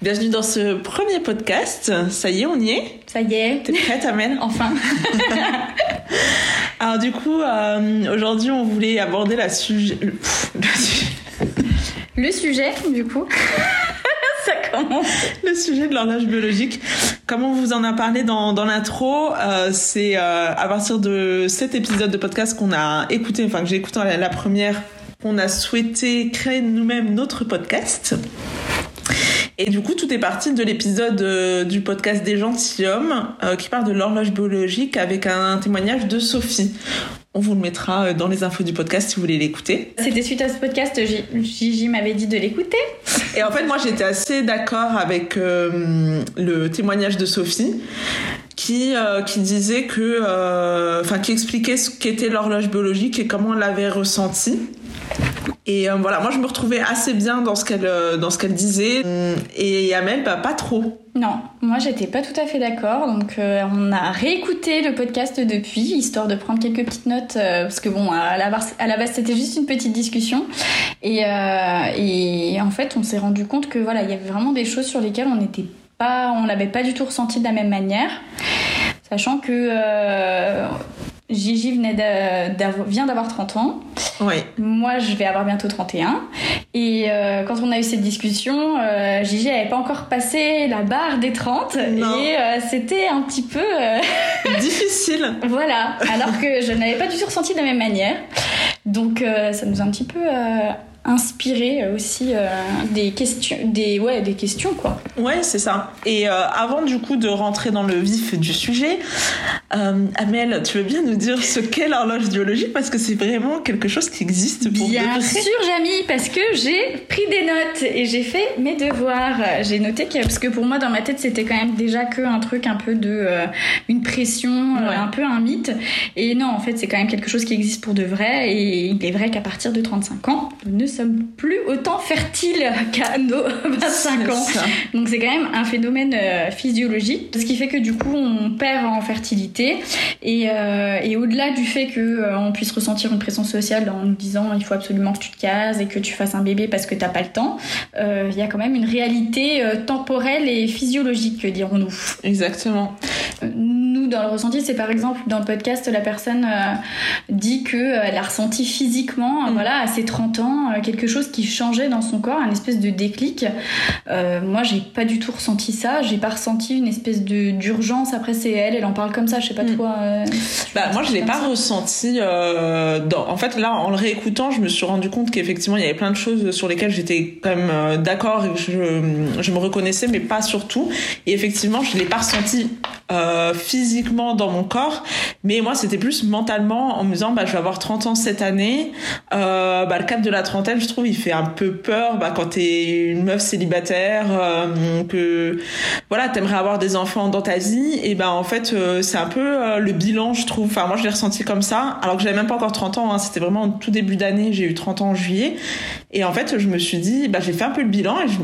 Bienvenue dans ce premier podcast. Ça y est, on y est Ça y est. T'es prête, Amel Enfin. Alors du coup, euh, aujourd'hui, on voulait aborder la sujet... Le sujet, du coup. Ça commence. Le sujet de l'horloge biologique. Comme on vous en a parlé dans, dans l'intro, euh, c'est euh, à partir de cet épisode de podcast qu'on a écouté, enfin que j'ai écouté la, la première, qu'on a souhaité créer nous-mêmes notre podcast. Et du coup, tout est parti de l'épisode euh, du podcast des gentilshommes euh, qui parle de l'horloge biologique avec un témoignage de Sophie. On vous le mettra euh, dans les infos du podcast si vous voulez l'écouter. C'était suite à ce podcast, Gigi m'avait dit de l'écouter. Et en fait, moi, j'étais assez d'accord avec euh, le témoignage de Sophie qui, euh, qui disait que, euh, enfin, qui expliquait ce qu'était l'horloge biologique et comment elle l'avait ressenti. Et euh, voilà, moi je me retrouvais assez bien dans ce qu'elle euh, dans ce qu'elle disait. Et Amel, bah, pas trop. Non, moi j'étais pas tout à fait d'accord. Donc euh, on a réécouté le podcast depuis, histoire de prendre quelques petites notes, parce que bon, à la base, c'était juste une petite discussion. Et, et en fait, on s'est rendu compte que voilà, il y avait vraiment des choses sur lesquelles on n'était pas, on l'avait pas du tout ressenti de la même manière, sachant que Gigi venait vient d'avoir 30 ans. Oui. Moi, je vais avoir bientôt 31. Et euh, quand on a eu cette discussion, euh, Gigi n'avait pas encore passé la barre des 30. Non. Et euh, c'était un petit peu... euh, Difficile. voilà. Alors que je n'avais pas du tout ressenti de la même manière. Donc euh, ça nous a un petit peu euh, inspiré aussi euh, des questions, des, ouais, des questions quoi. Ouais, c'est ça. Et euh, avant du coup de rentrer dans le vif du sujet, euh, Amel, tu veux bien nous dire ce qu'est l'horloge biologique? Parce que c'est vraiment quelque chose qui existe pour Bien de vrai. sûr, Jamy, parce que j'ai pris des notes et j'ai fait mes devoirs. J'ai noté que, parce que pour moi, dans ma tête, c'était quand même déjà que un truc un peu de euh, une pression, euh, Ouais. un peu un mythe. Et non, en fait, c'est quand même quelque chose qui existe pour de vrai. Et il est vrai qu'à partir de 35 ans, ne sommes plus autant fertiles qu'à nos 25 ans. Donc c'est quand même un phénomène euh, physiologique, ce qui fait que du coup on perd en fertilité et, euh, et au-delà du fait que euh, on puisse ressentir une pression sociale en nous disant il faut absolument que tu te cases et que tu fasses un bébé parce que t'as pas le temps, euh, il y a quand même une réalité temporelle et physiologique dirons-nous. Exactement. Nous dans le ressenti c'est par exemple dans le podcast la personne euh, dit que euh, elle a ressenti physiquement Mm. voilà à ses 30 ans euh, quelque chose qui changeait dans son corps, un espèce de déclic. Euh, moi, j'ai pas du tout ressenti ça. J'ai pas ressenti une espèce de d'urgence. Après, c'est elle, elle en parle comme ça. Je sais pas Mm. toi. euh, Bah, moi, je l'ai pas ça. ressenti. Dans... En fait, là, en le réécoutant, je me suis rendu compte qu'effectivement, il y avait plein de choses sur lesquelles j'étais quand même d'accord et que je, je me reconnaissais, mais pas surtout. Et effectivement, je l'ai pas ressenti euh, physiquement dans mon corps, mais moi, c'était plus mentalement en me disant, bah, je vais avoir 30 ans cette année. Euh, bah, le cap de la trentaine, je trouve, il fait un peu peur bah, quand t'es une meuf célibataire, euh, que voilà, t'aimerais avoir des enfants dans ta vie, et ben en fait, euh, c'est un peu le bilan, je trouve. Enfin, moi, je l'ai ressenti comme ça, alors que j'avais même pas encore 30 ans. Hein, C'était vraiment tout début d'année. J'ai eu 30 ans en juillet, et en fait, je me suis dit, bah, j'ai fait un peu le bilan et je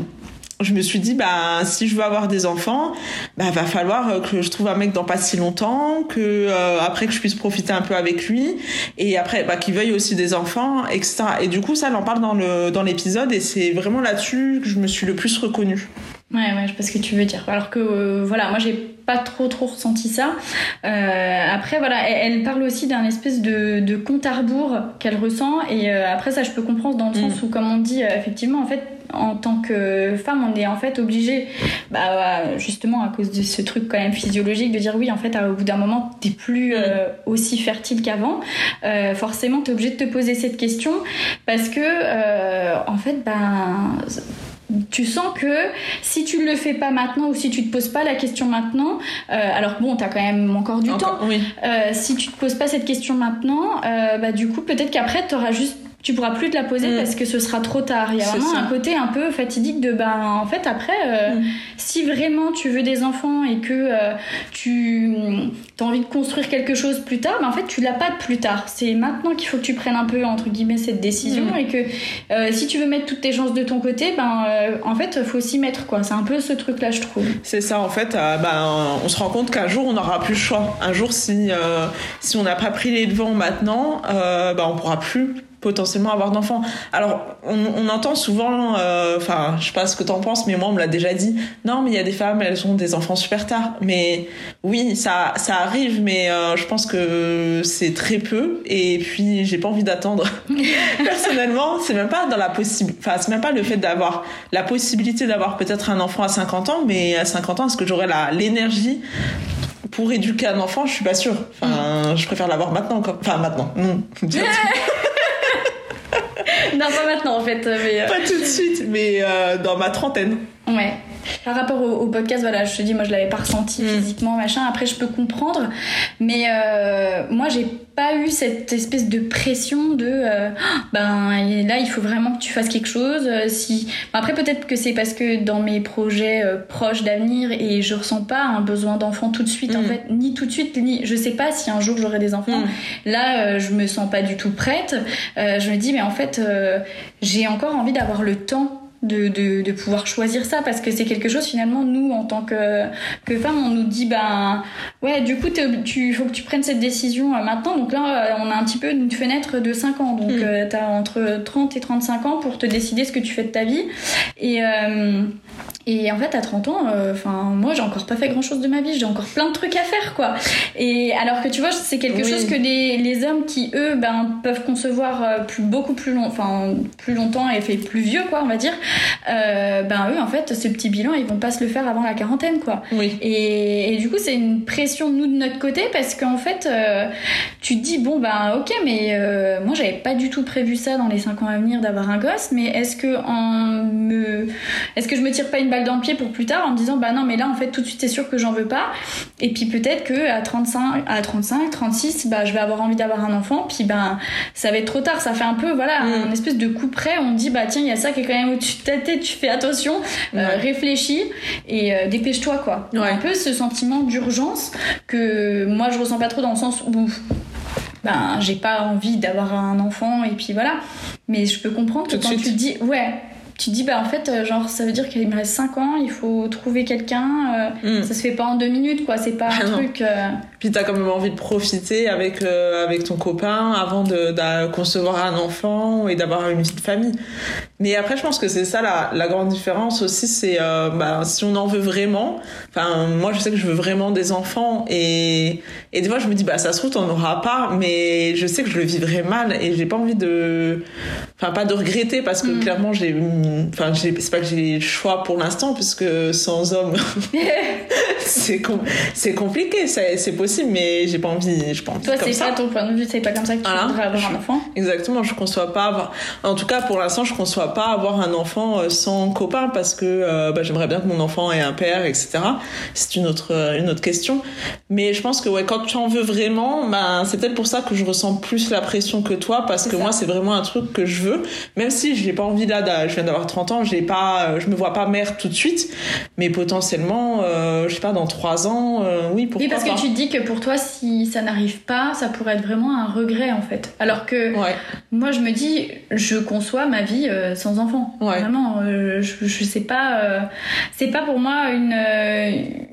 je me suis dit bah si je veux avoir des enfants bah va falloir euh, que je trouve un mec dans pas si longtemps que euh, après que je puisse profiter un peu avec lui et après bah qu'il veuille aussi des enfants etc et du coup ça elle en parle dans le dans l'épisode et c'est vraiment là-dessus que je me suis le plus reconnue Ouais, ouais, je sais pas ce que tu veux dire. Alors que euh, voilà, moi j'ai pas trop trop ressenti ça. Euh, après voilà, elle, elle parle aussi d'un espèce de, de compte à rebours qu'elle ressent et euh, après ça je peux comprendre dans le Mm. sens où comme on dit effectivement en fait en tant que femme on est en fait obligé bah ouais, justement à cause de ce truc quand même physiologique de dire oui en fait au bout d'un moment t'es plus euh, aussi fertile qu'avant euh, forcément t'es obligé de te poser cette question parce que euh, en fait ben tu sens que si tu le fais pas maintenant ou si tu te poses pas la question maintenant, euh, alors bon, t'as quand même encore du Encore- temps. oui Euh, si tu te poses pas cette question maintenant, euh, bah du coup peut-être qu'après t'auras juste tu pourras plus te la poser Mm. parce que ce sera trop tard. Il y a vraiment ça. un côté un peu fatidique de ben en fait après euh, Mm. si vraiment tu veux des enfants et que euh, tu as envie de construire quelque chose plus tard, ben en fait tu l'as pas de plus tard. C'est maintenant qu'il faut que tu prennes un peu entre guillemets cette décision Mm. et que euh, si tu veux mettre toutes tes chances de ton côté, ben euh, en fait faut s'y mettre quoi. C'est un peu ce truc là je trouve. C'est ça en fait. euh, ben, on se rend compte qu'un jour on n'aura plus le choix. Un jour si euh, si on n'a pas pris les devants maintenant, euh, ben, on pourra plus potentiellement avoir d'enfants. Alors, on, entend souvent, euh, enfin, je sais pas ce que t'en penses, mais moi, on me l'a déjà dit. Non, mais il y a des femmes, elles ont des enfants super tard. Mais oui, ça, ça arrive, mais euh, je pense que c'est très peu. Et puis, j'ai pas envie d'attendre. Personnellement, c'est même pas dans la possible, enfin, c'est même pas le fait d'avoir la possibilité d'avoir peut-être un enfant à 50 ans, mais à 50 ans, est-ce que j'aurais l'énergie pour éduquer un enfant, je suis pas sûre. Enfin, mm. je préfère l'avoir maintenant. Enfin, maintenant. Non. non, pas maintenant en fait. Mais euh. Pas tout de suite, mais euh, dans ma trentaine. Ouais. Par rapport au, podcast, voilà, je te dis, moi je l'avais pas ressenti mm. physiquement, machin. Après, je peux comprendre, mais euh, moi j'ai pas eu cette espèce de pression de, euh, ben là il faut vraiment que tu fasses quelque chose. Euh, si après peut-être que c'est parce que dans mes projets proches d'avenir et je ressens pas un besoin d'enfant tout de suite en mm. fait, ni tout de suite, ni je sais pas si un jour j'aurai des enfants. Mm. Là, je me sens pas du tout prête. je me dis mais en fait j'ai encore envie d'avoir le temps de, de, de, pouvoir choisir ça parce que c'est quelque chose finalement nous en tant que, que femmes on nous dit ben ouais du coup tu faut que tu prennes cette décision euh, maintenant. Donc là euh, on a un petit peu une fenêtre de 5 ans. Donc mm. euh, tu as entre 30 et 35 ans pour te décider ce que tu fais de ta vie. Et et en fait, à 30 ans, euh, enfin, moi, j'ai encore pas fait grand chose de ma vie, j'ai encore plein de trucs à faire, quoi. Et alors que tu vois, c'est quelque chose que les, les, hommes qui, eux, ben, peuvent concevoir plus, beaucoup plus long, enfin, plus longtemps et fait plus vieux, quoi, on va dire, euh, ben, eux, en fait, ce petit bilan, ils vont pas se le faire avant la quarantaine, quoi. Oui. Et, et du coup, c'est une pression, nous, de notre côté, parce qu'en fait, tu te dis, bon, ben, ok, mais moi, j'avais pas du tout prévu ça dans les 5 ans à venir d'avoir un gosse, mais est-ce que en me, est-ce que je me tire pas une dans le pied pour plus tard en me disant bah non mais là en fait tout de suite c'est sûr que j'en veux pas. Et puis peut-être que à 35 à 35 36 bah je vais avoir envie d'avoir un enfant. Puis bah ça va être trop tard. Ça fait un peu voilà mm. un espèce de coup près. On dit bah tiens il y a ça qui est quand même au-dessus de ta tête. Tu fais attention. Euh, réfléchis et euh, dépêche-toi quoi. Un peu ce sentiment d'urgence que moi je ressens pas trop dans le sens où ben j'ai pas envie d'avoir un enfant et puis voilà. Mais je peux comprendre que quand tu te dis ouais tu dis bah en fait euh, genre ça veut dire qu'il me reste 5 ans il faut trouver quelqu'un euh, mm. ça se fait pas en deux minutes quoi c'est pas un truc euh... puis t'as quand même envie de profiter avec euh, avec ton copain avant de, de, concevoir un enfant et d'avoir une vie de famille mais après je pense que c'est ça la, la grande différence aussi c'est bah, si on en veut vraiment enfin moi je sais que je veux vraiment des enfants et et des fois je me dis bah ça se trouve on aura pas mais je sais que je le vivrai mal et j'ai pas envie de enfin pas de regretter parce que mm. clairement j'ai enfin c'est pas que j'ai le choix pour l'instant puisque sans homme c'est c'est compliqué c'est possible mais j'ai pas envie pas envie toi c'est ça. ton point de vue? C'est pas comme ça que tu voudrais avoir un enfant? Exactement je conçois pas avoir en tout cas pour l'instant je conçois pas avoir un enfant euh, sans copain parce que euh, bah, j'aimerais bien que mon enfant ait un père etc c'est une autre euh, une autre question. Mais je pense que ouais quand tu en veux vraiment bah, c'est peut-être pour ça que je ressens plus la pression que toi parce que moi c'est vraiment un truc que je veux. Même si j'ai pas envie là je viens d'avoir 30 ans, j'ai pas, je me vois pas mère tout de suite, mais potentiellement, euh, je sais pas, dans 3 ans, euh, oui, pourquoi Oui, parce que tu te dis que pour toi, si ça n'arrive pas, ça pourrait être vraiment un regret en fait. Alors que moi, je me dis, je conçois ma vie sans enfant. Vraiment, je, je sais pas, c'est pas pour moi une,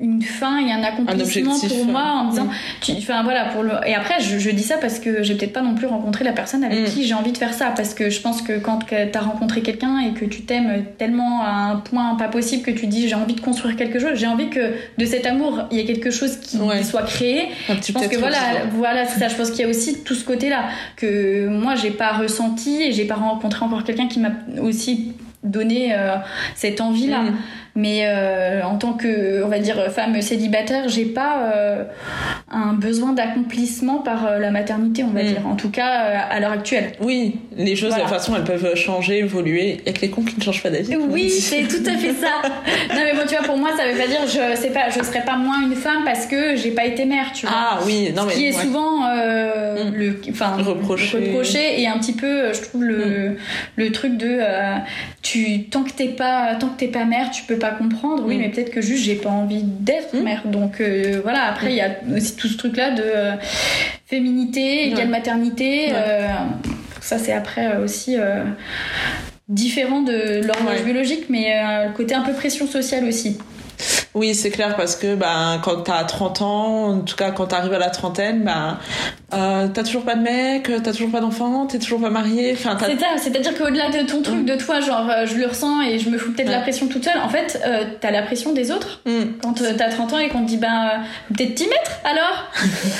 une fin et un accomplissement pour moi en disant, enfin voilà, pour le. Et après, je, dis ça parce que j'ai peut-être pas non plus rencontré la personne avec mm. qui j'ai envie de faire ça, parce que je pense que quand t'as rencontré quelqu'un et que tu t'aimes tellement à un point pas possible que tu dis j'ai envie de construire quelque chose, j'ai envie que de cet amour il y ait quelque chose qui soit créé. Je pense que voilà, voilà c'est ça. Je pense qu'il y a aussi tout ce côté-là que moi j'ai pas ressenti et j'ai pas rencontré encore quelqu'un qui m'a aussi donné euh, cette envie-là. Mm. Mais euh, en tant que, on va dire, femme célibataire, j'ai pas euh, un besoin d'accomplissement par euh, la maternité, on va mm. dire. En tout cas, à l'heure actuelle. Oui, les choses, de toute façon, elles peuvent changer, évoluer. Il y a que les cons qui ne changent pas d'avis. Oui, c'est tout à fait ça. non, mais bon, tu vois, pour moi, ça veut pas dire, je sais pas, je serais pas moins une femme parce que j'ai pas été mère, tu vois. Ah oui, non mais. Ce qui est souvent mm. le, enfin, reproché. reproché et un petit peu, je trouve le, mm. le truc de, tu, tant que t'es pas, tant que t'es pas mère, tu peux pas comprendre, oui, mm. mais peut-être que juste j'ai pas envie d'être mm. mère. Donc euh, voilà, après il y a aussi tout ce truc-là de euh, féminité, égale maternité. Euh, ça c'est après aussi différent de l'horloge biologique, mais le côté un peu pression sociale aussi. Oui, c'est clair parce que ben quand t'as 30 ans, en tout cas quand t'arrives à la trentaine, ben euh, t'as toujours pas de mec, t'as toujours pas d'enfant, t'es toujours pas marié. Enfin, c'est ça. C'est-à-dire qu'au-delà de ton truc, mm. de toi, genre euh, je le ressens et je me fous peut-être de la pression toute seule. En fait, euh, t'as la pression des autres. Mm. Quand t'as 30 ans et qu'on te dit ben peut-être t'y mettre alors.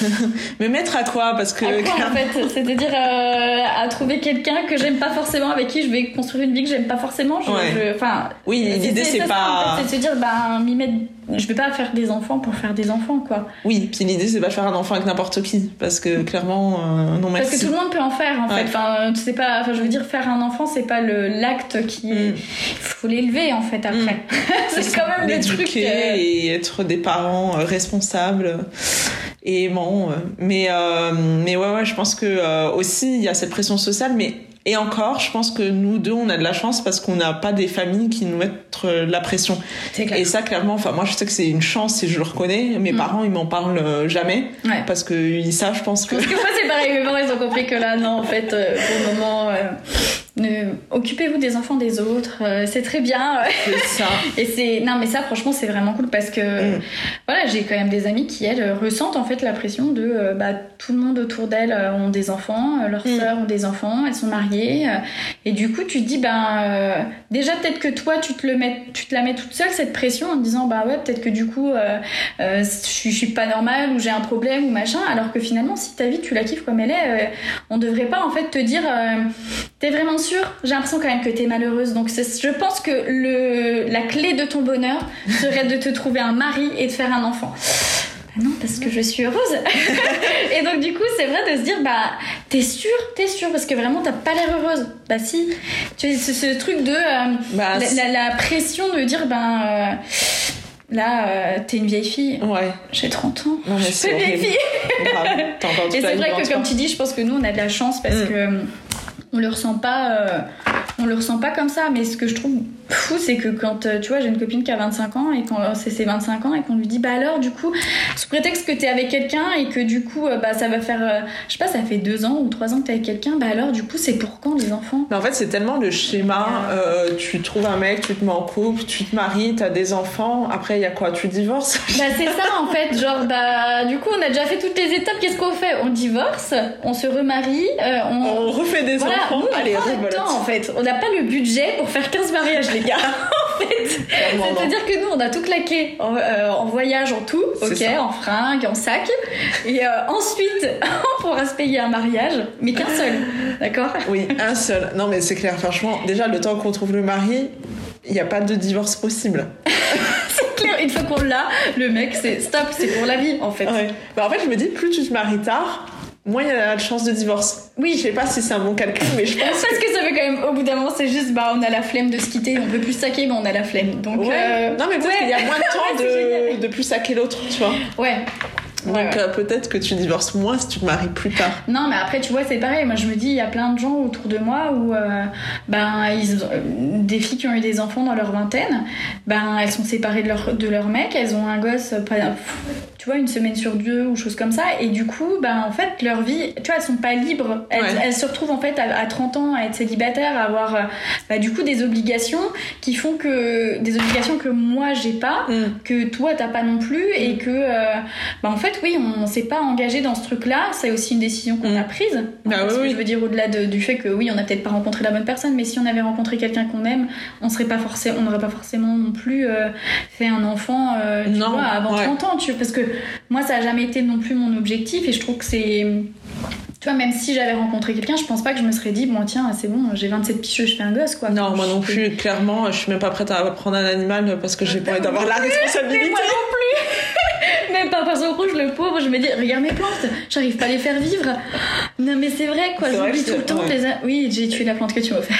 Mais mettre à quoi? Parce que. À quoi, en fait? C'est-à-dire à trouver quelqu'un que j'aime pas forcément, avec qui je vais construire une vie que j'aime pas forcément. Enfin. oui, l'idée c'est pas. c'est de se dire ben m'y mettre je vais pas faire des enfants pour faire des enfants quoi. Oui, puis l'idée c'est pas faire un enfant avec n'importe qui parce que clairement euh, non merci. Parce que tout le monde peut en faire en fait. Enfin, c'est pas enfin je veux dire faire un enfant c'est pas le l'acte qui mm. faut l'élever en fait après. Mm. c'est quand même le truc euh, et être des parents euh, responsables et aimants mais mais ouais ouais, je pense que aussi il y a cette pression sociale mais et encore, je pense que nous deux, on a de la chance parce qu'on n'a pas des familles qui nous mettent euh, la pression. Et ça, clairement, enfin, moi, je sais que c'est une chance et je le reconnais. Mes mm. parents, ils m'en parlent euh, jamais. Parce qu'ils savent, je pense que. Parce que moi, c'est pareil. Mes parents, ils ont compris que là, non, en fait, euh, pour le moment, occupez-vous des enfants des autres. c'est très bien. Ça. et c'est, non, mais ça, franchement, c'est vraiment cool parce que, mm. voilà, j'ai quand même des amis qui, elles, ressentent, en fait, la pression de, bah, tout le monde autour d'elles ont des enfants, leurs mm. sœurs ont des enfants, elles sont mariées euh, et du coup, tu te dis, ben, euh, déjà, peut-être que toi, tu te, le mets, tu te la mets toute seule, cette pression, en te disant, bah ouais, peut-être que du coup, euh, je, suis pas normale ou j'ai un problème ou machin. Alors que finalement, si ta vie, tu la kiffes comme elle est, on devrait pas, en fait, te dire, t'es vraiment sûre J'ai l'impression quand même que t'es malheureuse. Donc, je pense que le, la clé de ton bonheur serait de te trouver un mari et de faire un enfant. Ah non, parce que je suis heureuse. et donc, du coup, c'est vrai de se dire, bah, t'es sûre, t'es sûre, parce que vraiment, t'as pas l'air heureuse. Bah, si. Tu sais, ce, truc de euh, bah, la, pression de dire, ben. Euh, là, euh, t'es une vieille fille. Ouais. J'ai 30 ans. Non, mais une vieille fille. et c'est vrai que, comme tu dis, je pense que nous, on a de la chance parce mm. que on le ressent pas on le ressent pas comme ça mais ce que je trouve fou, c'est que quand euh, tu vois, j'ai une copine qui a 25 ans et quand euh, c'est ses 25 ans et qu'on lui dit bah alors du coup, sous prétexte que t'es avec quelqu'un et que du coup euh, bah ça va faire, je sais pas, ça fait deux ans ou trois ans que t'es avec quelqu'un, bah alors du coup c'est pour quand les enfants? En fait c'est tellement le schéma, tu trouves un mec, tu te mets en couple, tu te maries, t'as des enfants, après il y a quoi? Tu divorces? Bah c'est ça en fait, genre bah du coup on a déjà fait toutes les étapes, qu'est-ce qu'on fait? On divorce, on se remarie, on... on... refait des enfants, allez, temps en fait, on n'a pas le budget pour faire 15 mariages les gars. en fait. C'est-à-dire que nous, on a tout claqué en, euh, voyage, en tout, ok, en fringues, en sac. Et euh, ensuite, on pourra se payer un mariage, mais qu'un seul, d'accord? Oui, un seul. Non, mais c'est clair, franchement, déjà, le temps qu'on trouve le mari, il n'y a pas de divorce possible. c'est clair, une fois qu'on l'a, le mec, c'est stop, c'est pour la vie, en fait. Bah, en fait, je me dis, plus tu te maries tard, moi, il y a de chance de divorce. Oui. Je sais pas si c'est un bon calcul, mais je pense. Parce que... ça fait quand même, au bout d'un moment, c'est juste, bah, on a la flemme de se quitter, on peut plus saquer, mais on a la flemme. Donc, euh, Non, mais peut-être qu'il y a moins de temps de, de plus saquer l'autre, tu vois. Ouais. Donc euh, peut-être que tu divorces moins si tu te maries plus tard. Non, mais après, tu vois, c'est pareil. Moi, je me dis, il y a plein de gens autour de moi où, euh, ben, ils, des filles qui ont eu des enfants dans leur vingtaine, ben, elles sont séparées de leur, de leur mec, elles ont un gosse, tu vois, une semaine sur deux ou choses comme ça. Et du coup, ben, en fait, leur vie, tu vois, elles sont pas libres. Elles, se retrouvent, en fait, à, 30 ans à être célibataires, à avoir, euh, bah, du coup, des obligations qui font que, des obligations que moi, j'ai pas, mm. que toi, t'as pas non plus, et que, ben, en fait, oui, on s'est pas engagé dans ce truc-là. C'est aussi une décision qu'on a mm. prise. Bah oui, Je veux dire, au-delà du fait que oui, on n'a peut-être pas rencontré la bonne personne, mais si on avait rencontré quelqu'un qu'on aime, on serait pas forcément, on n'aurait pas forcément non plus euh, fait un enfant, euh, tu vois, avant 30 ans. Tu, parce que moi, ça a jamais été non plus mon objectif, et je trouve que c'est tu vois, même si j'avais rencontré quelqu'un, je pense pas que je me serais dit, bon, tiens, c'est bon, j'ai 27 picheux, je fais un gosse, quoi. Non, moi non plus, clairement, je suis même pas prête à prendre un animal parce que j'ai pas envie d'avoir la responsabilité. moi non plus Pas parce que rouge, le pauvre, je me dis, regarde mes plantes, j'arrive pas à les faire vivre. Non, mais c'est vrai, quoi, j'oublie tout le temps les. Oui, j'ai tué la plante que tu m'as offert.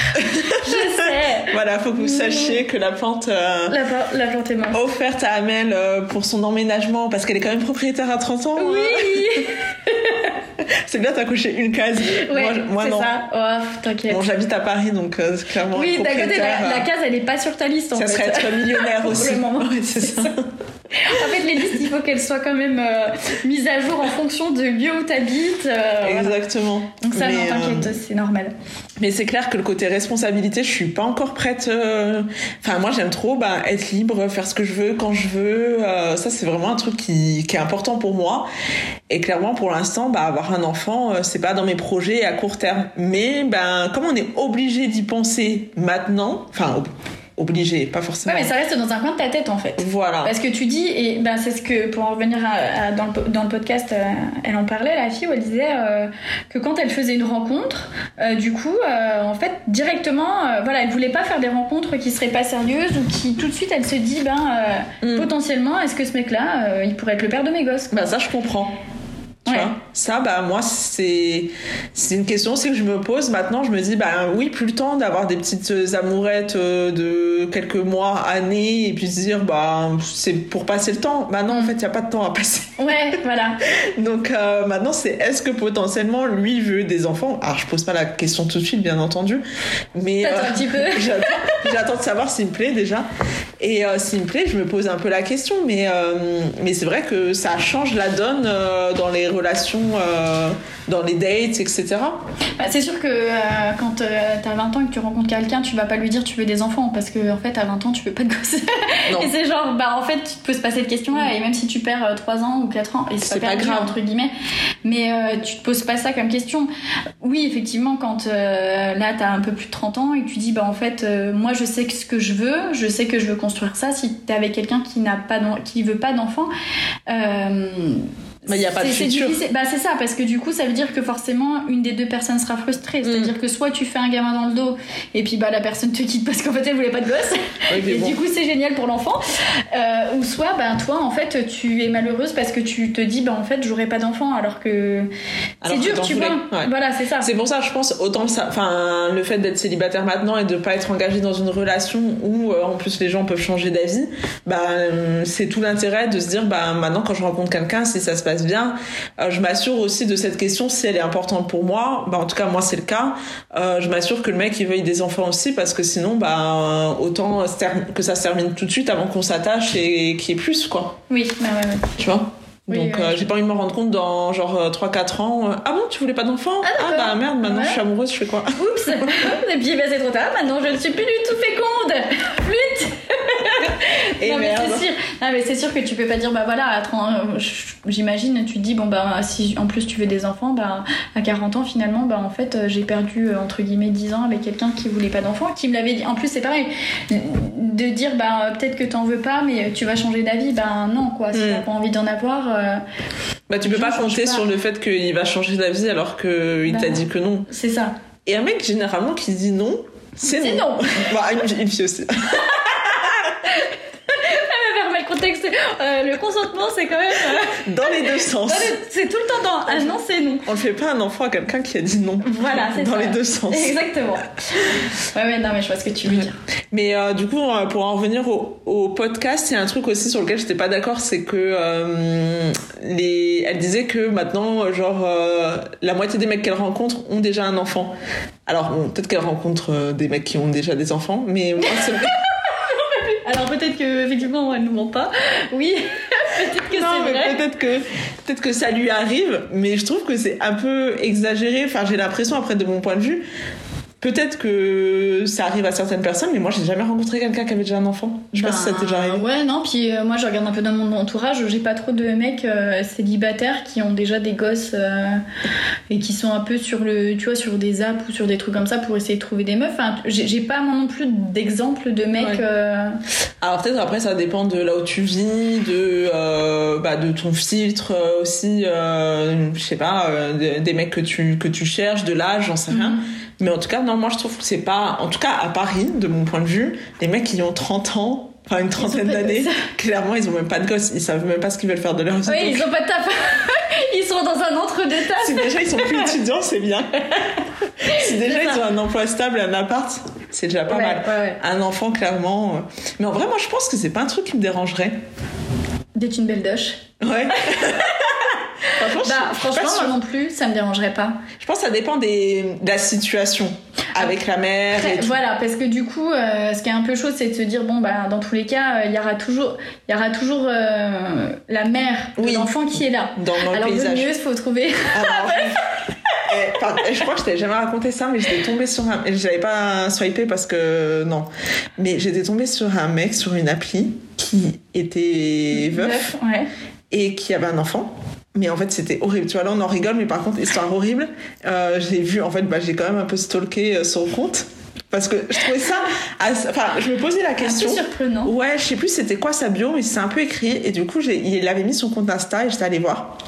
je sais Voilà, faut que vous sachiez que la plante. Euh, la, plante est morte. Offerte à Amel euh, pour son emménagement parce qu'elle est quand même propriétaire à 30 ans. Oui c'est bien, t'as couché une case. Ouais, moi, non. ça. Oh, t'inquiète. Bon, j'habite à Paris, donc euh, clairement. Oui, d'un côté, la, case, elle est pas sur ta liste. En ça serait être millionnaire aussi. Moment. c'est ça. En fait, les listes, il faut qu'elles soient quand même euh, mises à jour en fonction du lieu où tu habites. Exactement. Donc ça, non, t'inquiète, c'est normal. Mais c'est clair que le côté responsabilité, je suis pas encore prête. Enfin, moi, j'aime trop bah, être libre, faire ce que je veux quand je veux. ça, c'est vraiment un truc qui, qui, est important pour moi. Et clairement, pour l'instant, bah, avoir un enfant, c'est pas dans mes projets à court terme. Mais ben, comme on est obligé d'y penser maintenant, enfin obligé, pas forcément. Ouais, mais ça reste dans un coin de ta tête en fait. Voilà. Parce que tu dis, et ben c'est ce que pour en revenir dans, le, dans, le, podcast, euh, elle en parlait, la fille, où elle disait euh, que quand elle faisait une rencontre, euh, du coup, en fait, directement, voilà, elle voulait pas faire des rencontres qui seraient pas sérieuses ou qui tout de suite elle se dit, ben mm. potentiellement, est-ce que ce mec-là, il pourrait être le père de mes gosses Ben ça, je comprends. Tu vois ça, bah, moi, c'est, une question aussi que je me pose. Maintenant, je me dis, bah, oui, plus le temps d'avoir des petites amourettes euh, de quelques mois, années, et puis se dire, bah, c'est pour passer le temps. Maintenant, en fait, il n'y a pas de temps à passer. Ouais, voilà. Donc, euh, maintenant, c'est est-ce que potentiellement, lui veut des enfants? Alors, je pose pas la question tout de suite, bien entendu. Mais, euh, un petit peu. j'attends de savoir s'il me plaît déjà. Et s'il me plaît, je me pose un peu la question. Mais, mais c'est vrai que ça change la donne dans les relations, euh, dans les dates, etc. Bah, c'est sûr que euh, quand tu as 20 ans et que tu rencontres quelqu'un, tu vas pas lui dire tu veux des enfants parce que en fait à 20 ans tu veux pas de gosses. et c'est genre bah en fait tu peux se passer cette question là et même si tu perds 3 euh, ans ou 4 ans et c'est pas, grave entre guillemets mais tu te poses pas ça comme question. Oui, effectivement quand là tu as un peu plus de 30 ans et que tu dis bah en fait moi je sais ce que je veux, je sais que je veux construire ça. Si tu avec quelqu'un qui n'a pas qui veut pas d'enfants mais il n'y a pas de futur. Bah, c'est ça, parce que du coup, ça veut dire que forcément, une des deux personnes sera frustrée. C'est-à-dire mm. que soit tu fais un gamin dans le dos, et puis bah, la personne te quitte parce qu'en fait, elle voulait pas de gosse. et du coup, c'est génial pour l'enfant. Euh, ou soit, bah, toi, en fait, tu es malheureuse parce que tu te dis, bah, en fait, j'aurai pas d'enfant, alors que c'est dur, tu vois. Voilà, c'est ça. C'est pour ça, je pense, autant ça, enfin, le fait d'être célibataire maintenant et de pas être engagé dans une relation où, euh, en plus, les gens peuvent changer d'avis, bah, euh, c'est tout l'intérêt de se dire, bah, maintenant, quand je rencontre quelqu'un, si ça se passe bien. Euh, je m'assure aussi de cette question si elle est importante pour moi. Bah, en tout cas, moi, c'est le cas. Euh, je m'assure que le mec, il veuille des enfants aussi parce que sinon, bah, autant que ça se termine tout de suite avant qu'on s'attache et qu'il y ait plus, quoi. Oui, bah, ouais, ouais. Tu vois? Donc euh, j'ai pas envie de me rendre compte dans genre 3-4 ans. ah bon, tu voulais pas d'enfant? Ah, ah, bah merde, maintenant je suis amoureuse, je fais quoi? Oups Et puis bah, c'est trop tard, maintenant je ne suis plus du tout féconde Et non, mais c'est sûr. mais c'est sûr que tu peux pas dire bah voilà, à 30, j'imagine, tu te dis bon bah si en plus tu veux des enfants, bah à 40 ans finalement, bah en fait j'ai perdu euh, entre guillemets 10 ans avec quelqu'un qui voulait pas d'enfants, qui me l'avait dit. En plus c'est pareil, de dire bah peut-être que t'en veux pas, mais tu vas changer d'avis, bah non quoi, si mm. t'as pas envie d'en avoir. Euh, bah tu peux pas compter sur le fait qu'il va changer d'avis alors qu'il t'a bah, dit que non. C'est ça. Et un mec généralement qui dit non, c'est non. non. bah, une, une fille aussi. contexte. Euh, le consentement, c'est quand même. Euh, dans les deux sens. C'est tout le temps dans un non, c'est non. On ne fait pas un enfant à quelqu'un qui a dit non. Voilà, c'est Dans les deux sens. Exactement. Ouais, ouais, non, mais je vois ce que tu veux dire. Mais euh, du coup, pour en revenir au, podcast, il y a un truc aussi sur lequel j'étais pas d'accord, c'est que les... elle disait que maintenant, genre, la moitié des mecs qu'elle rencontre ont déjà un enfant. Alors, peut-être qu'elle rencontre des mecs qui ont déjà des enfants, mais moi, c'est alors peut-être que effectivement elle nous ment pas. Oui, peut-être que c'est vrai. Peut-être que peut-être que ça lui arrive, mais je trouve que c'est un peu exagéré. Enfin, j'ai l'impression après de mon point de vue Peut-être que ça arrive à certaines personnes, mais moi j'ai jamais rencontré quelqu'un qui avait déjà un enfant. Je sais pas si ça t'est déjà arrivé. Bah, ouais, non, puis euh, moi je regarde un peu dans mon entourage, j'ai pas trop de mecs euh, célibataires qui ont déjà des gosses euh, et qui sont un peu sur le, tu vois, sur des apps ou sur des trucs comme ça pour essayer de trouver des meufs. Enfin, j'ai pas moi non plus d'exemple de mecs. Alors peut-être après ça dépend de là où tu vis, de, bah, de ton filtre aussi, je sais pas, des mecs que tu, que tu cherches, de l'âge, j'en sais rien. Mhm. Mais en tout cas, non, moi je trouve que c'est pas. En tout cas, à Paris, de mon point de vue, les mecs qui ont 30 ans, enfin une trentaine d'années, clairement, ils ont même pas de gosse, ils savent même pas ce qu'ils veulent faire de leur vie. Oui, ils ont pas de taf. ils sont dans un entre-deux Si déjà ils sont plus étudiants, c'est bien. si déjà ils ont un emploi stable, un appart, c'est déjà pas mal. Un enfant, clairement. Euh. Mais en vrai, moi je pense que c'est pas un truc qui me dérangerait. D'être une belle doche. Ouais. Franchement, bah, franchement moi non plus, ça me dérangerait pas. Je pense que ça dépend des, de la situation avec la mère. voilà, parce que du coup, euh, ce qui est un peu chaud, c'est de se dire bon, bah, dans tous les cas, euh, il y aura toujours, il y aura toujours euh, la mère de l'enfant qui est là. Dans, dans Alors, le paysage. mieux, il faut trouver. Ah, je crois que je t'avais jamais raconté ça, mais j'étais tombée sur un. J'avais pas swipé parce que. Non. Mais j'étais tombée sur un mec sur une appli qui était veuf. ouais. Et qui avait un enfant. Mais en fait, c'était horrible. Tu vois, là, on en rigole, mais par contre, histoire horrible. Euh, j'ai vu, en fait, bah, j'ai quand même un peu stalké euh, son compte. Parce que je trouvais ça. Enfin, je me posais la question. Un peu surprenant. Ouais, je sais plus c'était quoi sa bio, mais c'est un peu écrit. Et du coup, il avait mis son compte Insta et j'étais allée voir.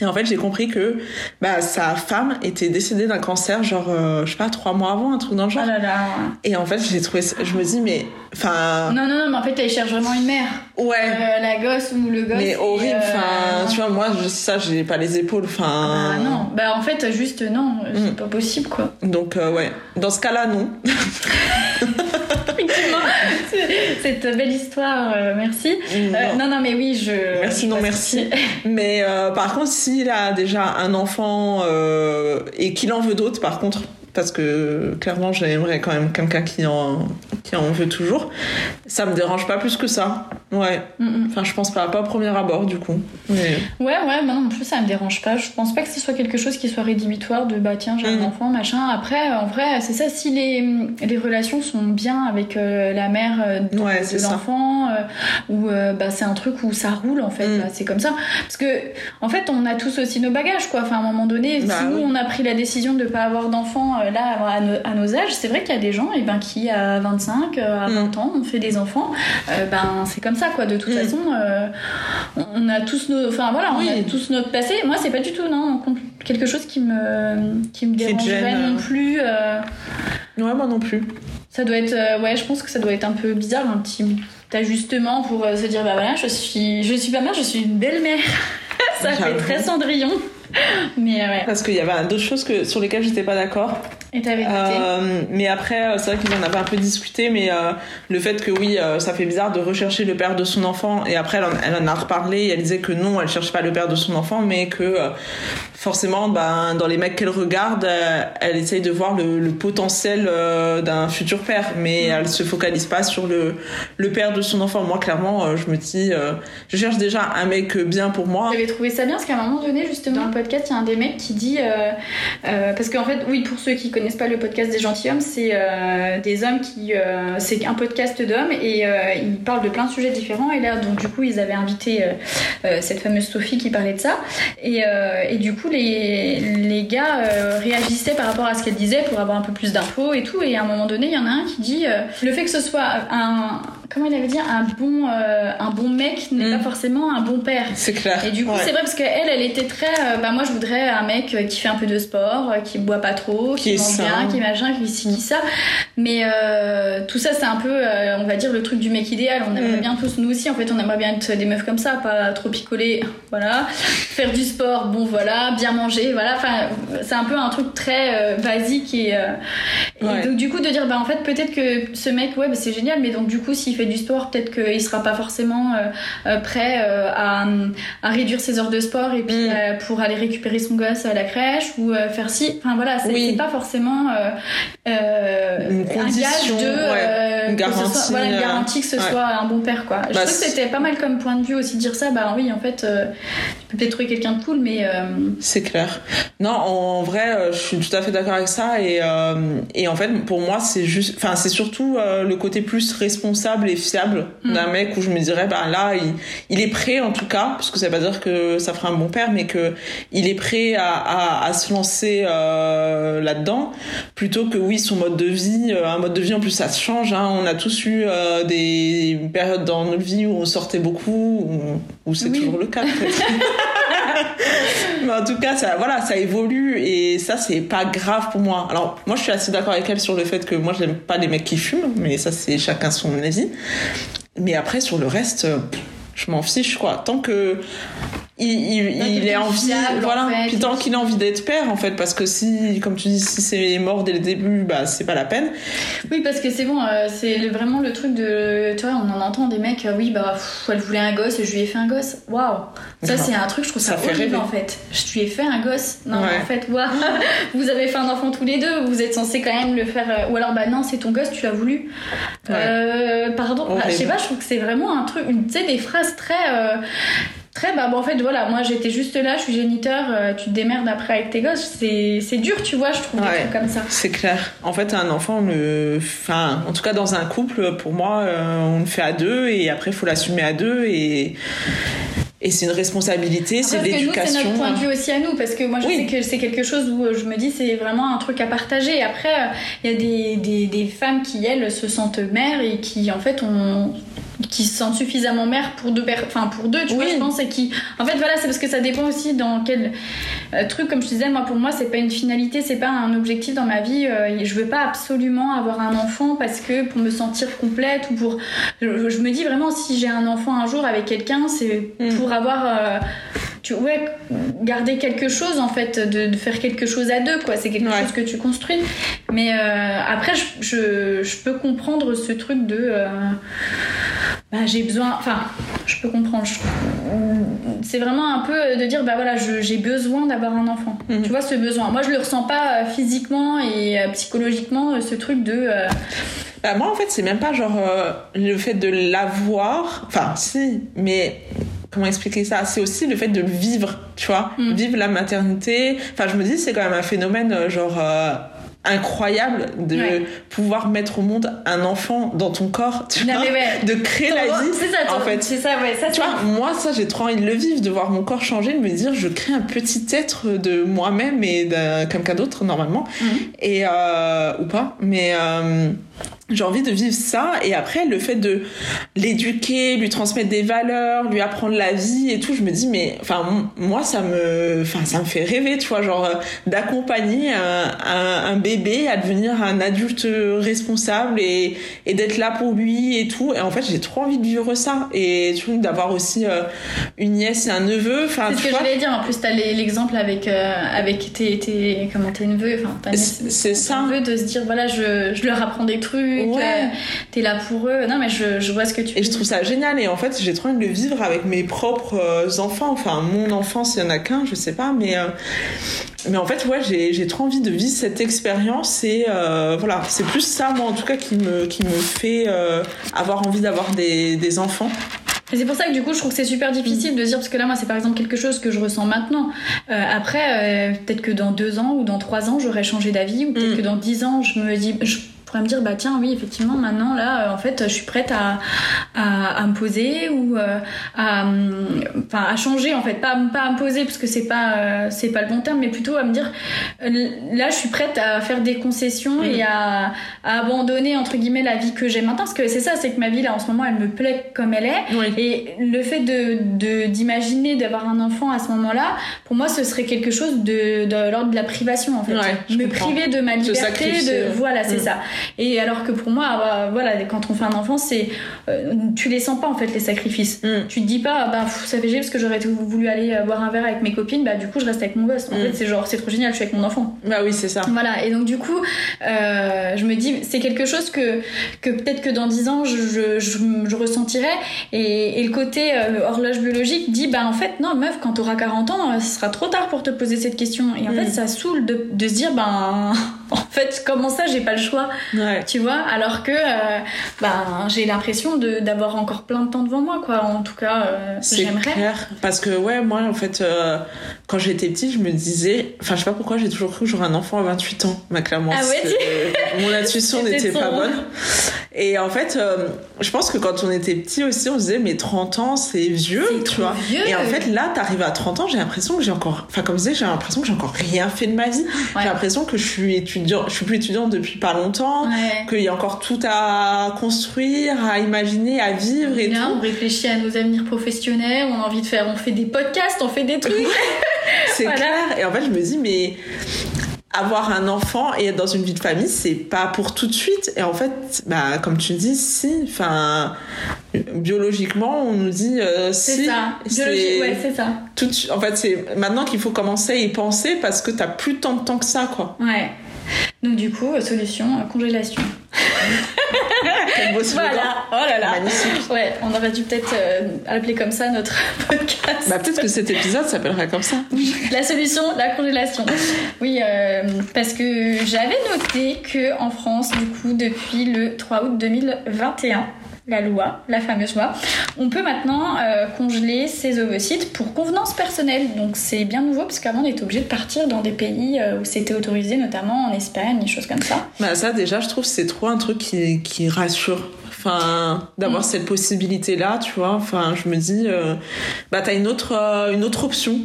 Et en fait, j'ai compris que bah, sa femme était décédée d'un cancer, genre, euh, je sais pas, trois mois avant, un truc dans le genre. Oh là là. Et en fait, j'ai trouvé, je me dis, mais, enfin. Non, non, non, mais en fait, elle cherche vraiment une mère. Ouais. Euh, la gosse ou le gosse. Mais horrible, enfin, euh... tu vois, moi, je, ça, j'ai pas les épaules, enfin. Ah non, bah en fait, juste non, c'est mm. pas possible, quoi. Donc, ouais. Dans ce cas-là, non. Cette belle histoire, euh, merci. Non. non. non, mais oui, je. Merci, non, merci. mais par contre, s'il a déjà un enfant euh, et qu'il en veut d'autres, par contre, parce que clairement j'aimerais quand même quelqu'un qui en, qui en veut toujours. Ça me dérange pas plus que ça. Ouais. Mm -mm. Enfin, je pense pas, pas au premier abord du coup. Mais... Ouais, ouais, moi non plus ça me dérange pas. Je pense pas que ce soit quelque chose qui soit rédhibitoire de bah tiens, j'ai mm. un enfant, machin. Après, en vrai, c'est ça, si les, les relations sont bien avec euh, la mère de, ouais, de l'enfant, euh, ou euh, bah c'est un truc où ça roule en fait, bah, c'est comme ça. Parce que en fait, on a tous aussi nos bagages quoi. Enfin, à un moment donné, bah, si nous on a pris la décision de pas avoir d'enfant là à, nos, à nos âges, c'est vrai qu'il y a des gens et ben, qui à 25, à 20 mm. ans ont fait des enfants. Euh, ben, c'est comme ça quoi. De toute mm. façon, euh, on a tous nos, enfin voilà, oui. on a tous notre passé. Moi, c'est pas du tout non quelque chose qui me qui me dérangerait non plus. Euh... Ouais, moi non plus. Ça doit être, euh, ouais, je pense que ça doit être un peu bizarre un petit ajustement pour euh, se dire bah voilà, je suis, je suis pas mère, je suis une belle mère. ça fait très Cendrillon. Mais ouais. Parce qu'il y avait d'autres choses que, sur lesquelles j'étais pas d'accord. Et t'avais euh, Mais après, c'est vrai qu'ils en avaient un peu discuté, mais euh, le fait que oui, euh, ça fait bizarre de rechercher le père de son enfant, et après elle en, elle en a reparlé, et elle disait que non, elle cherche pas le père de son enfant, mais que forcément, ben, dans les mecs qu'elle regarde, elle essaye de voir le, le potentiel d'un futur père, mais mmh. elle se focalise pas sur le, le père de son enfant. Moi, clairement, je me dis, je cherche déjà un mec bien pour moi. J'avais trouvé ça bien, parce qu'à un moment donné, justement, dans le podcast, il y a un des mecs qui dit, parce qu'en fait, oui, pour ceux qui connaissent connaissent pas le podcast des gentilshommes, c'est euh, des hommes qui. Euh, c'est un podcast d'hommes et euh, ils parlent de plein de sujets différents. Et là, donc, du coup, ils avaient invité cette fameuse Sophie qui parlait de ça. Et, du coup, les, les gars réagissaient par rapport à ce qu'elle disait pour avoir un peu plus d'infos et tout. Et à un moment donné, il y en a un qui dit le fait que ce soit un comment il avait dit un bon euh, un bon mec n'est mm. pas forcément un bon père c'est clair et du coup ouais. c'est vrai parce qu'elle elle était très euh, bah moi je voudrais un mec qui fait un peu de sport qui boit pas trop qui, qui mange bien qui machin qui ci qui ça mais euh, tout ça c'est un peu euh, on va dire le truc du mec idéal on aimerait mm. bien tous nous aussi en fait on aimerait bien être des meufs comme ça pas trop picoler voilà faire du sport bon voilà bien manger voilà enfin c'est un peu un truc très euh, basique et, et ouais. donc du coup de dire bah en fait peut-être que ce mec ouais bah, c'est génial mais donc du coup s'il fait du sport, peut-être qu'il sera pas forcément euh, euh, prêt euh, à, à, réduire ses heures de sport et puis mm. pour aller récupérer son gosse à la crèche ou faire ci. Enfin voilà, c'est oui. pas forcément une condition, un gage de ouais, une garantie, soit, voilà, une garantie que ce ouais. soit un bon père quoi. Je bah, trouve que c'était pas mal comme point de vue aussi de dire ça. Bah oui, en fait, tu peux peut-être trouver quelqu'un de cool, mais c'est clair. Non, en vrai, je suis tout à fait d'accord avec ça et et en fait pour moi c'est juste, enfin c'est surtout le côté plus responsable et fiable mmh. d'un mec où je me dirais bah là il, il, est prêt en tout cas parce que ça veut pas dire que ça fera un bon père mais que il est prêt à, à, à se lancer euh, là-dedans plutôt que oui son mode de vie euh, un mode de vie en plus ça se change hein. on a tous eu euh, des périodes dans notre vie où on sortait beaucoup où, où c'est oui. toujours le cas mais en tout cas ça voilà ça évolue et ça c'est pas grave pour moi. Alors moi je suis assez d'accord avec elle sur le fait que moi j'aime pas les mecs qui fument mais ça c'est chacun son avis. Mais après sur le reste je m'en fiche quoi. Tant que il, il, est envie voilà. puis tant qu'il a envie d'être père en fait parce que si comme tu dis si c'est mort dès le début bah c'est pas la peine. Oui parce que c'est bon euh, c'est vraiment le truc de tu vois on en entend des mecs euh, oui bah elle voulait un gosse et je lui ai fait un gosse. Waouh. Ça c'est un truc je trouve ça, ça horrible en fait. Je lui ai fait un gosse. Non en fait waouh. Vous avez fait un enfant tous les deux vous êtes censé quand même le faire euh, ou alors bah non c'est ton gosse tu l'as voulu. Pardon bah, je sais pas je trouve que c'est vraiment un truc tu sais des phrases très Très, bah bon, en fait, voilà, moi j'étais juste là, je suis géniteur, euh, tu te démerdes après avec tes gosses. C'est dur, tu vois, je trouve, des trucs comme ça. C'est clair. En fait, un enfant, le. Enfin, en tout cas, dans un couple, pour moi, euh, on le fait à deux et après, il faut l'assumer à deux et. Et c'est une responsabilité, c'est de l'éducation. C'est notre point de vue aussi à nous, parce que moi je sais que c'est quelque chose où euh, je me dis c'est vraiment un truc à partager. Après, il y a des, des, des, femmes qui, elles, se sentent mères et qui, en fait, ont qui se sentent suffisamment mères pour deux enfin pour deux tu vois je pense et qui en fait voilà c'est parce que ça dépend aussi dans quel euh, truc comme je disais moi pour moi c'est pas une finalité c'est pas un objectif dans ma vie euh, je veux pas absolument avoir un enfant parce que pour me sentir complète ou pour je, me dis vraiment si j'ai un enfant un jour avec quelqu'un c'est mm. pour avoir euh, tu ouais garder quelque chose en fait de, faire quelque chose à deux quoi. C'est quelque chose que tu construis. Mais après je, je, peux comprendre ce truc de bah, j'ai besoin. Enfin, je peux comprendre. C'est vraiment un peu de dire, bah voilà, j'ai besoin d'avoir un enfant. Mhm. Tu vois, ce besoin. Moi, je le ressens pas euh, physiquement et euh, psychologiquement, euh, ce truc de. Bah, moi, en fait, c'est même pas genre le fait de l'avoir. Enfin, si, mais comment expliquer ça? C'est aussi le fait de vivre, tu vois, mhm. vivre la maternité. Enfin, je me dis, c'est quand même un phénomène genre incroyable de pouvoir mettre au monde un enfant dans ton corps, tu vois, de créer la vie. C'est ça, en fait. C'est ça, ouais. Ça, tu vois, moi, ça, j'ai trop envie de le vivre, de voir mon corps changer, de me dire, je crée un petit être de moi-même et d'un quelqu'un d'autre normalement, mhm. et euh, ou pas, mais euh, j'ai envie de vivre ça et après le fait de l'éduquer lui transmettre des valeurs lui apprendre la vie et tout je me dis mais enfin moi ça me enfin ça me fait rêver tu vois genre euh, d'accompagner un, un, un, bébé à devenir un adulte responsable et, et d'être là pour lui et tout. Et en fait j'ai trop envie de vivre ça. Et tu vois d'avoir aussi euh, une nièce et un neveu enfin c'est ce que je voulais dire. En plus t'as l'exemple avec euh, avec tes, tes comment tes neveux enfin c'est ça. neveu de se dire voilà je, je leur apprends des trucs ouais. t'es là pour eux. Non, mais je, je, vois ce que tu Et je trouve ça génial. Et en fait, j'ai trop envie de le vivre avec mes propres euh, enfants. Enfin, mon enfant, s'il y en a qu'un, je sais pas. Mais, euh, mais en fait, ouais, j'ai trop envie de vivre cette expérience. Et euh, voilà, c'est plus ça, moi, en tout cas, qui me, qui me fait avoir envie d'avoir des, des enfants. Et c'est pour ça que du coup, je trouve que c'est super difficile de dire, parce que là, moi, c'est par exemple quelque chose que je ressens maintenant. après, peut-être que dans deux ans ou dans trois ans, j'aurais changé d'avis, ou peut-être mm. que dans dix ans, je me dis, me dire bah tiens oui effectivement maintenant là euh, en fait je suis prête à, à, me poser ou euh, à enfin à changer en fait. Pas pas à me poser parce que c'est pas euh, c'est pas le bon terme mais plutôt à me dire là je suis prête à faire des concessions et mm. à, à, abandonner entre guillemets la vie que j'ai maintenant parce que c'est ça c'est que ma vie là en ce moment elle me plaît comme elle est. Et le fait de d'imaginer d'avoir un enfant à ce moment là pour moi ce serait quelque chose de, de l'ordre de la privation en fait. Me priver de ma liberté de voilà c'est mm. ça et alors que pour moi, bah, voilà, quand on fait un enfant, c'est euh, tu les sens pas en fait les sacrifices. Mm. Tu te dis pas, bah ça fait génial parce que j'aurais voulu aller euh, boire un verre avec mes copines, bah du coup je reste avec mon gosse. En mm. fait, c'est genre c'est trop génial, je suis avec mon enfant. Bah oui, c'est ça. Voilà. Et donc du coup, euh, je me dis, c'est quelque chose que que peut-être que dans 10 ans je, je, je, ressentirai. Et, et, le côté horloge biologique dit, bah en fait non, meuf, quand t'auras 40 ans, ce sera trop tard pour te poser cette question. Et en mm. fait, ça saoule de, de se dire, ben en fait, comment ça, j'ai pas le choix? Tu vois, alors que euh, ben, j'ai l'impression d'avoir encore plein de temps devant moi, quoi. En tout cas, euh, j'aimerais. Clair. Parce que, ouais, moi, en fait, euh, quand j'étais petite, je me disais. Enfin, je sais pas pourquoi, j'ai toujours cru que j'aurais un enfant à 28 ans, ma. Ah ouais, Mon intuition n'était pas bonne. Et en fait, je pense que quand on était petit aussi, on se disait, mais 30 ans, c'est vieux, tu vois. Et en fait, là, t'arrives à 30 ans, j'ai l'impression que j'ai encore. Enfin, comme je disais, j'ai l'impression que j'ai encore rien fait de ma vie. J'ai l'impression que je suis étudiant, je suis plus étudiante depuis pas longtemps, qu'il y a encore tout à construire, à imaginer, à vivre et tout. On réfléchit à nos avenirs professionnels, on a envie de faire, on fait des podcasts, on fait des trucs. c'est clair. Et en fait, je me dis, mais avoir un enfant et être dans une vie de famille, c'est pas pour tout de suite. Et en fait, bah, comme tu dis, si, enfin, biologiquement, on nous dit euh, C'est si. ça. Ouais, c'est ça. tout de suite- en fait, c'est maintenant qu'il faut commencer à y penser parce que t'as plus tant de temps que ça, quoi. Ouais. Donc du coup, solution, euh, congélation. Quel beau. Voilà. Oh là là. Magnifique. Ouais, on aurait dû peut-être euh, appeler comme ça notre podcast. Bah, peut-être que cet épisode s'appellerait comme ça. La solution, la congélation. Oui, euh, parce que j'avais noté que en France, du coup, depuis le 3 août 2021, la loi, la fameuse loi, on peut maintenant euh, congeler ses ovocytes pour convenance personnelle. Donc c'est bien nouveau parce qu'avant on était obligé de partir dans des pays euh, où c'était autorisé, notamment en Espagne, des choses comme ça. Bah, ça, déjà, je trouve c'est trop un truc qui, qui rassure. Enfin, d'avoir Mm. cette possibilité-là, tu vois. Enfin, je me dis, euh, bah, t'as une autre, euh, une autre option.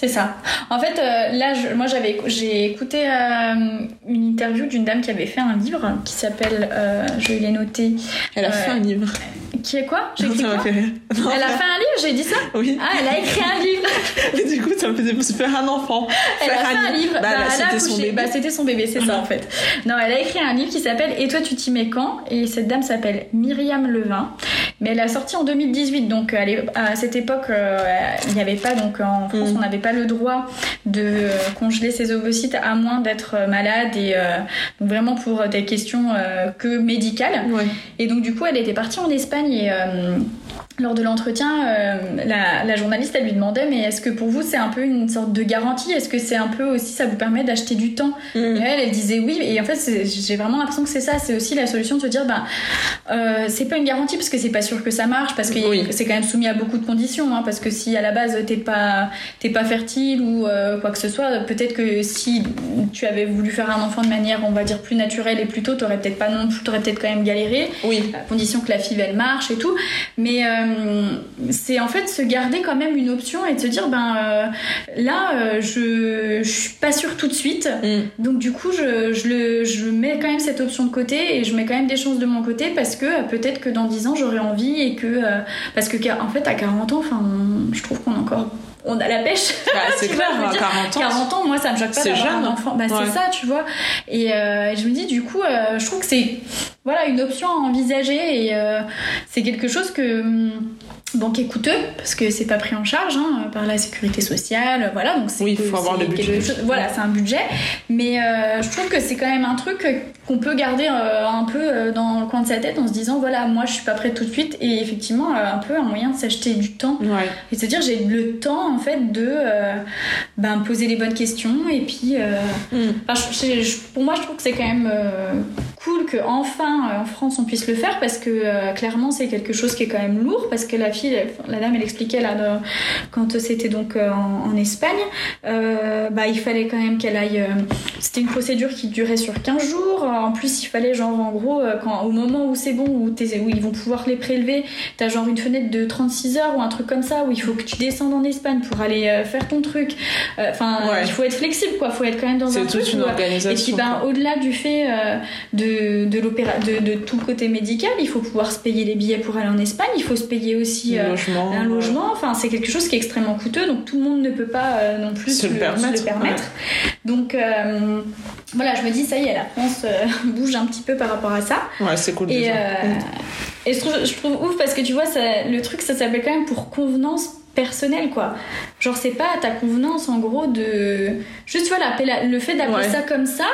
C'est ça. En fait, euh, là, je- moi, j'avais, j'ai écouté euh, une interview d'une dame qui avait fait un livre qui s'appelle, euh, je l'ai noté, Elle a fait un livre. Qui est quoi? J'ai ça écrit m'a quoi? fait rire. Non, Elle a fait un livre, j'ai dit ça? Oui. Ah, elle a écrit un livre. Et du coup, ça me faisait faire un enfant. Elle a fait un livre. Bah, Bah, elle a son bébé. Bah, c'était son bébé, c'est ça en fait. Non, elle a écrit un livre qui s'appelle Et toi tu t'y mets quand? Et cette dame s'appelle Myriam Levin. Mais elle a sorti en 2018, donc à l'é- à cette époque, euh, il n'y avait pas, donc en France, Mm. on n'avait pas le droit de euh, congeler ses ovocytes à moins d'être euh, malade et euh, donc vraiment pour des questions euh, que médicales. Ouais. Et donc du coup, elle était partie en Espagne et euh, lors de l'entretien, euh, la, la journaliste, elle lui demandait, mais est-ce que pour vous c'est un peu une sorte de garantie? Est-ce que c'est un peu aussi, ça vous permet d'acheter du temps? Mm. Et elle, elle disait oui. Et en fait, j'ai vraiment l'impression que c'est ça. C'est aussi la solution de se dire, ben, euh, c'est pas une garantie parce que c'est pas sûr que ça marche, parce que Oui. c'est quand même soumis à beaucoup de conditions. hein, parce que si à la base t'es pas, t'es pas fertile ou euh, quoi que ce soit, peut-être que si tu avais voulu faire un enfant de manière, on va dire, plus naturelle et plus tôt, t'aurais peut-être pas non plus, t'aurais peut-être quand même galéré Oui. à condition que la FIV elle marche et tout. Mais euh, c'est en fait se garder quand même une option et de se dire ben euh, là euh, je, je suis pas sûre tout de suite. Mm. Donc du coup je, je, le, je mets quand même cette option de côté et je mets quand même des chances de mon côté parce que peut-être que dans 10 ans j'aurai envie et que parce que en fait à 40 ans enfin on- je trouve qu'on a encore on a la pêche Bah, c'est vois, clair, je veux à dire, 40 ans. 40 ans, moi, ça me choque pas d'avoir un enfant. Bah, Ouais. c'est ça, tu vois. Et euh, je me dis, du coup, euh, je trouve que c'est voilà, une option à envisager et euh, c'est quelque chose que. hum, Qui est coûteux parce que c'est pas pris en charge hein, par la sécurité sociale, voilà. Donc c'est Oui, il faut avoir le budget. chose- voilà, c'est un budget, mais euh, je trouve que c'est quand même un truc qu'on peut garder euh, un peu euh, dans le coin de sa tête en se disant voilà, moi je suis pas prête tout de suite et effectivement euh, un peu un moyen de s'acheter du temps Ouais. et se dire j'ai le temps en fait de ben, poser les bonnes questions et puis Mm. enfin, je- je- pour moi je trouve que c'est quand même cool que enfin euh, en France on puisse le faire parce que euh, clairement c'est quelque chose qui est quand même lourd parce que la fille elle- la dame elle expliquait là de- quand c'était donc euh, en, en Espagne euh, bah il fallait quand même qu'elle aille euh, c'était une procédure qui durait sur 15 jours en plus il fallait genre en gros euh, quand au moment où c'est bon où, où ils vont pouvoir les prélever T'as genre une fenêtre de 36 heures ou un truc comme ça où il faut que tu descendes en Espagne pour aller euh, faire ton truc. Euh, Enfin, Ouais. il faut être flexible, quoi. Faut être quand même dans un truc. une où, euh, organisation. et puis, ben, au-delà du fait euh, de, de, l'opéra, de, de tout le côté médical, il faut pouvoir se payer les billets pour aller en Espagne. Il faut se payer aussi euh, logement. un logement. Enfin, c'est quelque chose qui est extrêmement coûteux, donc tout le monde ne peut pas euh, non plus Se le permettre, Donc, euh, voilà, je me dis, ça y est, la France bouge un petit peu par rapport à ça. Ouais, c'est cool. Et, et je, trouve, je trouve ouf parce que tu vois, ça, le truc, ça s'appelle quand même pour convenance personnelle, quoi. Genre, c'est pas ta convenance en gros de. Juste, tu vois, la- le fait d'appeler Ouais. ça comme ça,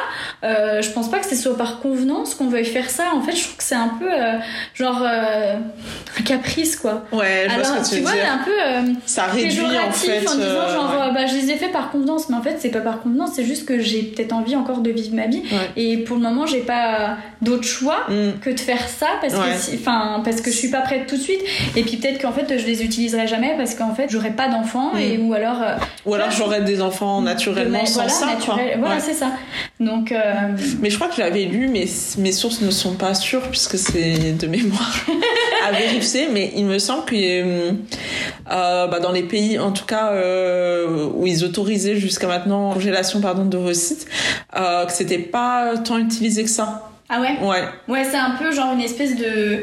euh, je pense pas que ce soit par convenance qu'on veuille faire ça. En fait, je trouve que c'est un peu euh, genre euh, un caprice, quoi. Ouais, je vois Alors, ce que tu tu veux vois, dire. un peu. euh, Ça réduit en fait. en disant genre ouais. bah je les ai fait par convenance mais en fait c'est pas par convenance c'est juste que j'ai peut-être envie encore de vivre ma vie Ouais. et pour le moment j'ai pas d'autre choix Mm. que de faire ça parce que si- enfin parce que je suis pas prête tout de suite et puis peut-être qu'en fait je les utiliserai jamais parce qu'en fait j'aurai pas d'enfants Mm. et ou alors euh, Ou alors j'aurais des enfants naturellement de sans ça. naturel- voilà Ouais. c'est ça donc euh, Mais je crois que j'avais lu, mais mes sources ne sont pas sûres puisque c'est de mémoire à vérifier. Mais il me semble que euh, bah, dans les pays, en tout cas, où ils autorisaient jusqu'à maintenant congélation pardon d'ovocytes, euh, que c'était pas tant utilisé que ça. ah ouais? Ouais. ouais c'est un peu genre une espèce de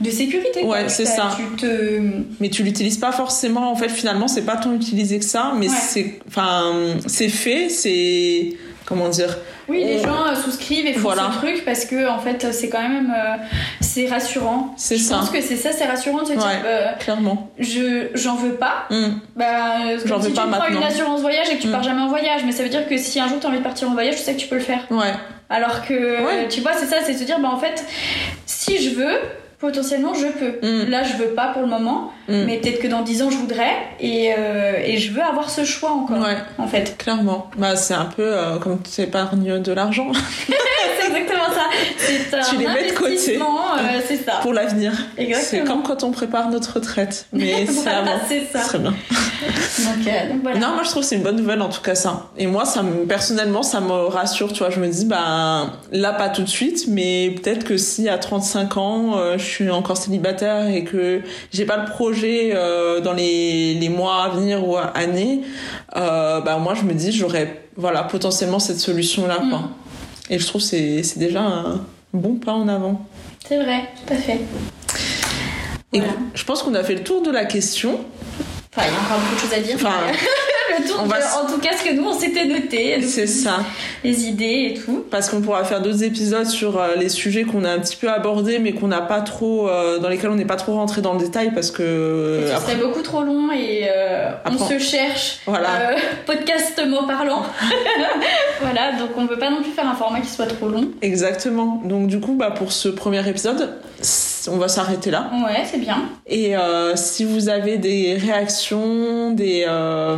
de sécurité. Ouais, c'est ça. tu te Mais tu l'utilises pas forcément. En fait, finalement, c'est pas tant utilisé que ça. Mais Ouais. c'est, enfin, c'est fait. C'est comment dire Oui, les gens euh, souscrivent et font Voilà. ce truc parce que en fait c'est quand même euh, c'est rassurant. C'est Je ça. pense que c'est ça, c'est rassurant de se dire, Ouais. euh, Clairement. je j'en veux pas. Mm. Bah, J'en veux si pas tu prends une assurance voyage et que tu Mm. pars jamais en voyage, mais ça veut dire que si un jour tu as envie de partir en voyage, tu sais que tu peux le faire. Ouais. Alors que, Ouais. tu vois, c'est ça, c'est se dire, bah en fait, si je veux, potentiellement je peux. Mm. Là, je veux pas pour le moment, Mm. mais peut-être que dans 10 ans, je voudrais, et, euh, et je veux avoir ce choix encore, Ouais. en fait. Clairement. Bah, c'est un peu euh, comme tu épargnes de l'argent c'est exactement ça. C'est un Tu les mets de côté. euh, c'est ça. pour l'avenir. Exactement. C'est comme quand on prépare notre retraite. Mais c'est Voilà, c'est ça. Très bien. Donc, euh, donc voilà. Non, moi je trouve que c'est une bonne nouvelle en tout cas ça. Et moi, ça me, personnellement, ça me rassure, tu vois. Je me dis, bah là pas tout de suite, mais peut-être que si à 35 ans, euh, je suis encore célibataire et que j'ai pas le projet euh, dans les, les mois à venir ou années, euh, bah moi je me dis, j'aurais voilà potentiellement cette solution là quoi. Mm. Et je trouve c'est c'est déjà un bon pas en avant. C'est vrai, tout à fait. Et Voilà. je pense qu'on a fait le tour de la question. Enfin, il y a encore beaucoup de choses à dire. Enfin, mais le tour on de- va s- en tout cas, ce que nous, on s'était noté, C'est ça. les idées et tout. Parce qu'on pourra faire d'autres épisodes sur euh, les sujets qu'on a un petit peu abordés, mais qu'on n'a pas trop, euh, dans lesquels on n'est pas trop rentré dans le détail parce que ce Euh, après- serait beaucoup trop long et euh, on se cherche. Voilà. euh, podcast mot parlant. voilà, donc on veut pas non plus faire un format qui soit trop long. exactement. Donc du coup, bah pour ce premier épisode, on va s'arrêter là. Ouais, c'est bien. Et si vous avez des réactions, des euh,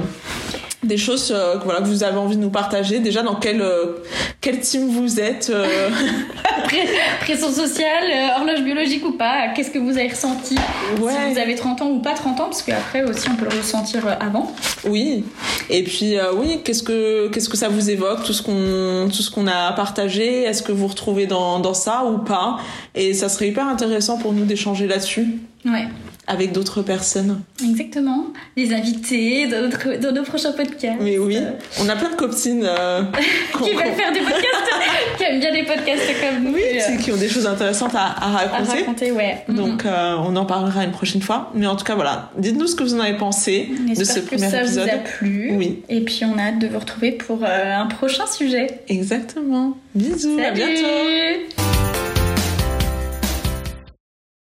des choses euh, que, voilà que vous avez envie de nous partager, déjà dans quel euh, quel team vous êtes. euh, Pression sociale, horloge biologique ou pas, qu'est-ce que vous avez ressenti? Ouais. Si vous avez 30 ans ou pas 30 ans, parce qu'après aussi on peut le ressentir avant. Oui. Et puis oui, qu'est-ce que qu'est-ce que ça vous évoque tout ce qu'on tout ce qu'on a partagé? Est-ce que vous retrouvez dans dans ça ou pas? Et ça serait hyper intéressant pour nous d'échanger là-dessus Ouais, avec d'autres personnes. exactement. Les invités dans, notre- dans nos prochains podcasts. Mais oui, Euh, on a plein de copines euh, qui veulent faire des podcasts, qui aiment bien les podcasts comme nous. oui, euh, qui ont des choses intéressantes à, à à raconter. raconter, ouais. Donc euh, on en parlera une prochaine fois. Mais en tout cas voilà, dites-nous ce que vous en avez pensé On de ce que premier ça épisode. vous a plu. Oui, Et puis on a hâte de vous retrouver pour un prochain sujet. exactement. Bisous, à bientôt. Salut